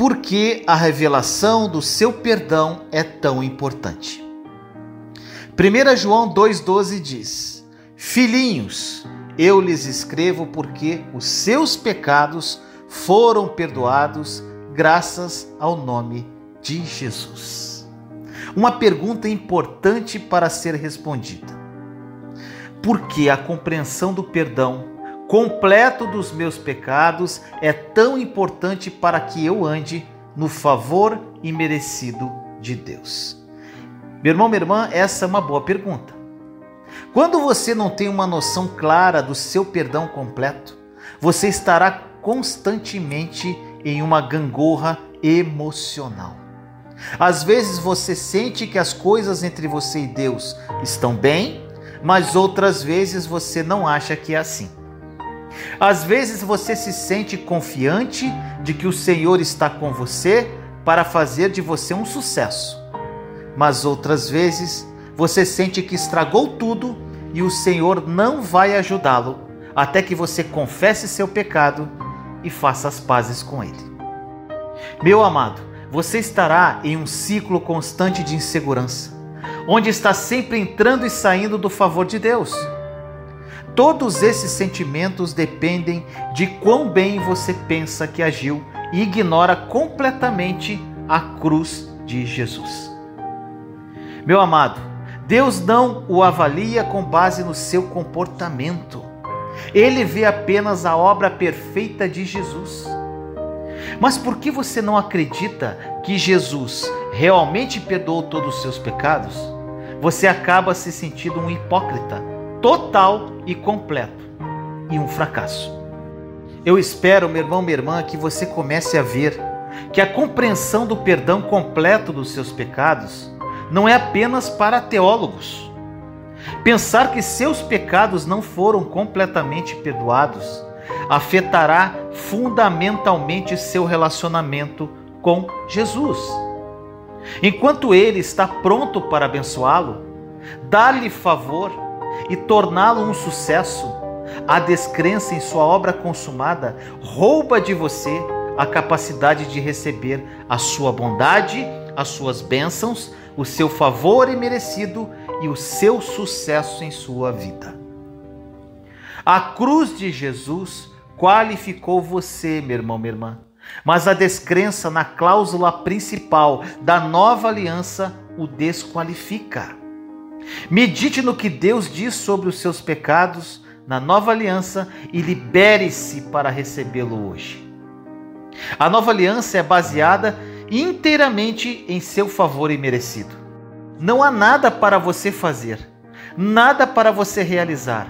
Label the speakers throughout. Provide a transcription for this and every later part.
Speaker 1: Por que a revelação do seu perdão é tão importante? 1 João 2,12 diz: Filhinhos, eu lhes escrevo porque os seus pecados foram perdoados graças ao nome de Jesus. Uma pergunta importante para ser respondida: Por que a compreensão do perdão completo dos meus pecados é tão importante para que eu ande no favor imerecido de Deus? Meu irmão, minha irmã, essa é uma boa pergunta. Quando você não tem uma noção clara do seu perdão completo, você estará constantemente em uma gangorra emocional. Às vezes você sente que as coisas entre você e Deus estão bem, mas outras vezes você não acha que é assim. Às vezes você se sente confiante de que o Senhor está com você para fazer de você um sucesso, mas outras vezes você sente que estragou tudo e o Senhor não vai ajudá-lo até que você confesse seu pecado e faça as pazes com ele. Meu amado, você estará em um ciclo constante de insegurança, onde está sempre entrando e saindo do favor de Deus. Todos esses sentimentos dependem de quão bem você pensa que agiu e ignora completamente a cruz de Jesus. Meu amado, Deus não o avalia com base no seu comportamento. Ele vê apenas a obra perfeita de Jesus. Mas por que você não acredita que Jesus realmente perdoou todos os seus pecados? Você acaba se sentindo um hipócrita total e completo e um fracasso. Eu espero, meu irmão, minha irmã, que você comece a ver que a compreensão do perdão completo dos seus pecados não é apenas para teólogos. Pensar que seus pecados não foram completamente perdoados afetará fundamentalmente seu relacionamento com Jesus. Enquanto ele está pronto para abençoá-lo, dar-lhe favor e torná-lo um sucesso, a descrença em sua obra consumada rouba de você a capacidade de receber a sua bondade, as suas bênçãos, o seu favor imerecido e o seu sucesso em sua vida. A cruz de Jesus qualificou você, meu irmão, minha irmã, mas a descrença na cláusula principal da nova aliança o desqualifica. Medite no que Deus diz sobre os seus pecados na nova aliança e libere-se para recebê-lo hoje. A nova aliança é baseada inteiramente em seu favor imerecido. Não há nada para você fazer, nada para você realizar,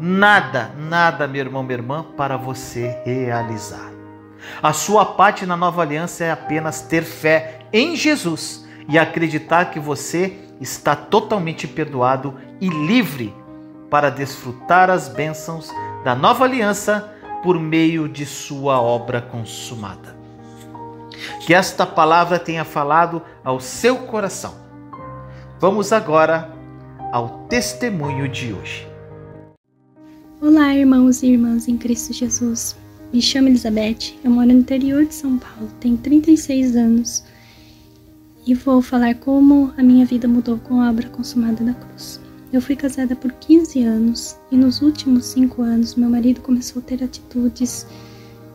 Speaker 1: nada, nada, meu irmão, minha irmã, para você realizar. A sua parte na nova aliança é apenas ter fé em Jesus e acreditar que você está totalmente perdoado e livre para desfrutar as bênçãos da nova aliança por meio de sua obra consumada. Que esta palavra tenha falado ao seu coração. Vamos agora ao testemunho de hoje.
Speaker 2: Olá, irmãos e irmãs em Cristo Jesus. Me chamo Elizabeth, eu moro no interior de São Paulo, tenho 36 anos e vou falar como a minha vida mudou com a obra consumada da cruz. Eu fui casada por 15 anos e nos últimos 5 anos meu marido começou a ter atitudes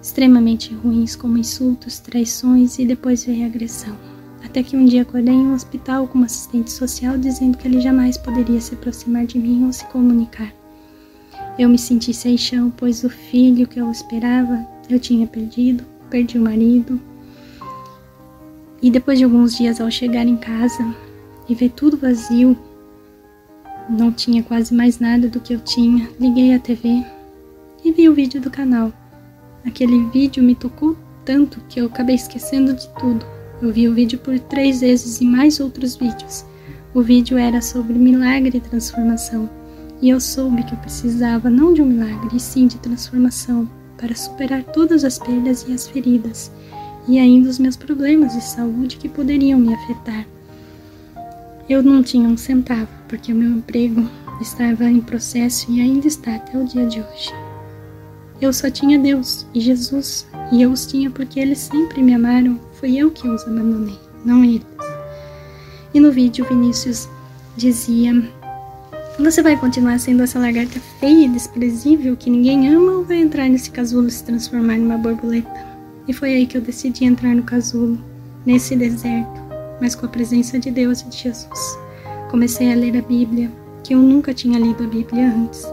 Speaker 2: extremamente ruins, como insultos, traições e depois veio a agressão. Até que um dia acordei em um hospital com uma assistente social dizendo que ele jamais poderia se aproximar de mim ou se comunicar. Eu me senti sem chão, pois o filho que eu esperava eu tinha perdido, perdi o marido, e depois de alguns dias, ao chegar em casa e ver tudo vazio, não tinha quase mais nada do que eu tinha, liguei a TV e vi o vídeo do canal. Aquele vídeo me tocou tanto que eu acabei esquecendo de tudo. Eu vi o vídeo por três vezes e mais outros vídeos. O vídeo era sobre milagre e transformação. E eu soube que eu precisava não de um milagre, e sim de transformação, para superar todas as perdas e as feridas e ainda os meus problemas de saúde que poderiam me afetar. Eu não tinha um centavo, porque o meu emprego estava em processo e ainda está até o dia de hoje. Eu só tinha Deus e Jesus, e eu os tinha porque eles sempre me amaram. Foi eu que os abandonei, não eles. E no vídeo, Vinícius dizia: Você vai continuar sendo essa lagarta feia e desprezível que ninguém ama ou vai entrar nesse casulo e se transformar numa borboleta? E foi aí que eu decidi entrar no casulo, nesse deserto, mas com a presença de Deus e de Jesus. Comecei a ler a Bíblia, que eu nunca tinha lido a Bíblia antes.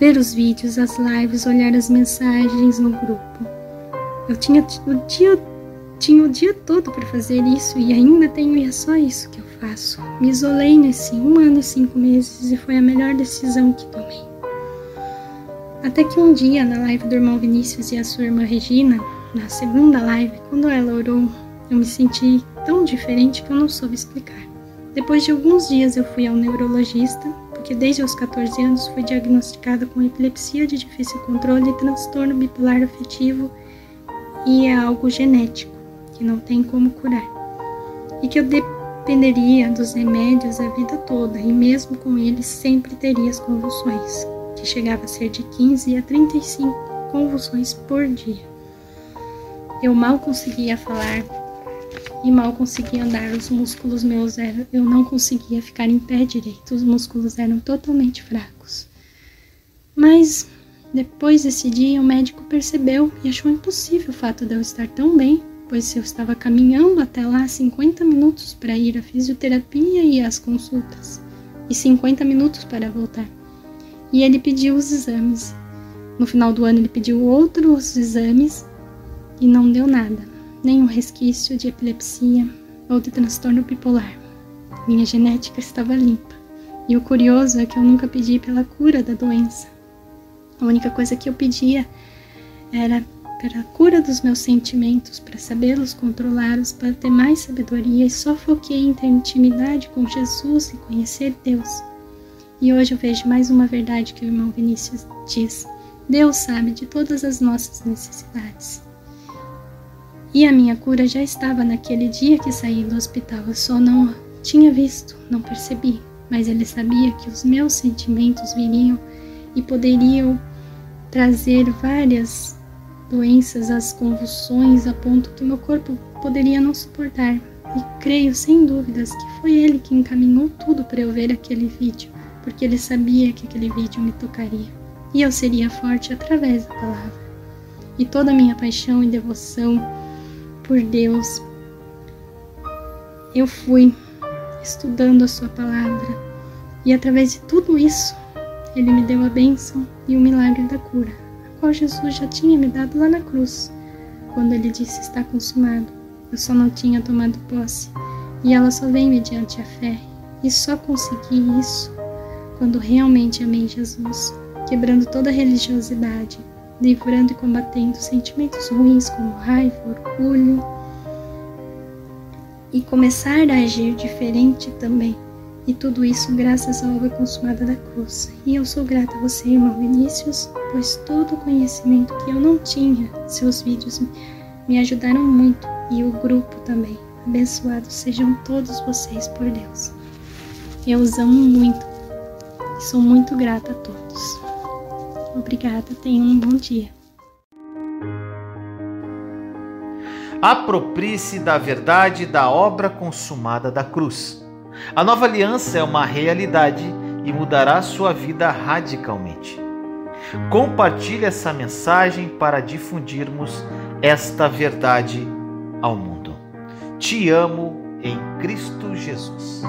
Speaker 2: Ver os vídeos, as lives, olhar as mensagens no grupo. Eu tinha o dia, tinha o dia todo para fazer isso e ainda tenho e é só isso que eu faço. Me isolei nesse um ano e cinco meses e foi a melhor decisão que tomei. Até que um dia, na live do irmão Vinícius e a sua irmã Regina, na segunda live, quando ela orou, eu me senti tão diferente que eu não soube explicar. Depois de alguns dias eu fui ao neurologista, porque desde os 14 anos fui diagnosticada com epilepsia de difícil controle, transtorno bipolar afetivo e é algo genético, que não tem como curar. E que eu dependeria dos remédios a vida toda, e mesmo com eles sempre teria as convulsões, que chegava a ser de 15 a 35 convulsões por dia. Eu mal conseguia falar, e mal conseguia andar. Os músculos meus eram, eu não conseguia ficar em pé direito, os músculos eram totalmente fracos. Mas depois desse dia, o médico percebeu e achou impossível o fato de eu estar tão bem, pois eu estava caminhando até lá 50 minutos para ir à fisioterapia e às consultas, e 50 minutos para voltar. E ele pediu os exames. No final do ano, ele pediu outros exames e não deu nada nenhum resquício de epilepsia ou de transtorno bipolar. Minha genética estava limpa. E o curioso é que eu nunca pedi pela cura da doença. A única coisa que eu pedia era pela cura dos meus sentimentos, para sabê-los controlá-los, para ter mais sabedoria e só foquei em ter intimidade com Jesus e conhecer Deus. E hoje eu vejo mais uma verdade que o irmão Vinícius diz: Deus sabe de todas as nossas necessidades. E a minha cura já estava naquele dia que saí do hospital. Eu só não tinha visto, não percebi, mas ele sabia que os meus sentimentos viriam e poderiam trazer várias doenças, as convulsões, a ponto que meu corpo poderia não suportar. E creio sem dúvidas que foi ele que encaminhou tudo para eu ver aquele vídeo, porque ele sabia que aquele vídeo me tocaria. E eu seria forte através da palavra. E toda a minha paixão e devoção por Deus, eu fui estudando a Sua palavra e através de tudo isso, Ele me deu a bênção e o milagre da cura, qual Jesus já tinha me dado lá na cruz, quando Ele disse: Está consumado. Eu só não tinha tomado posse e ela só vem mediante a fé. E só consegui isso quando realmente amei Jesus, quebrando toda religiosidade livrando e combatendo sentimentos ruins como raiva, orgulho e começar a agir diferente também. E tudo isso graças à obra consumada da cruz. E eu sou grata a você, irmão Vinícius, pois todo o conhecimento que eu não tinha, seus vídeos me ajudaram muito e o grupo também. Abençoados sejam todos vocês por Deus. Eu os amo muito e sou muito grata a todos. Obrigada, tenha um bom dia.
Speaker 1: Aproprie-se da verdade da obra consumada da cruz. A nova aliança é uma realidade e mudará sua vida radicalmente. Compartilhe essa mensagem para difundirmos esta verdade ao mundo. Te amo em Cristo Jesus.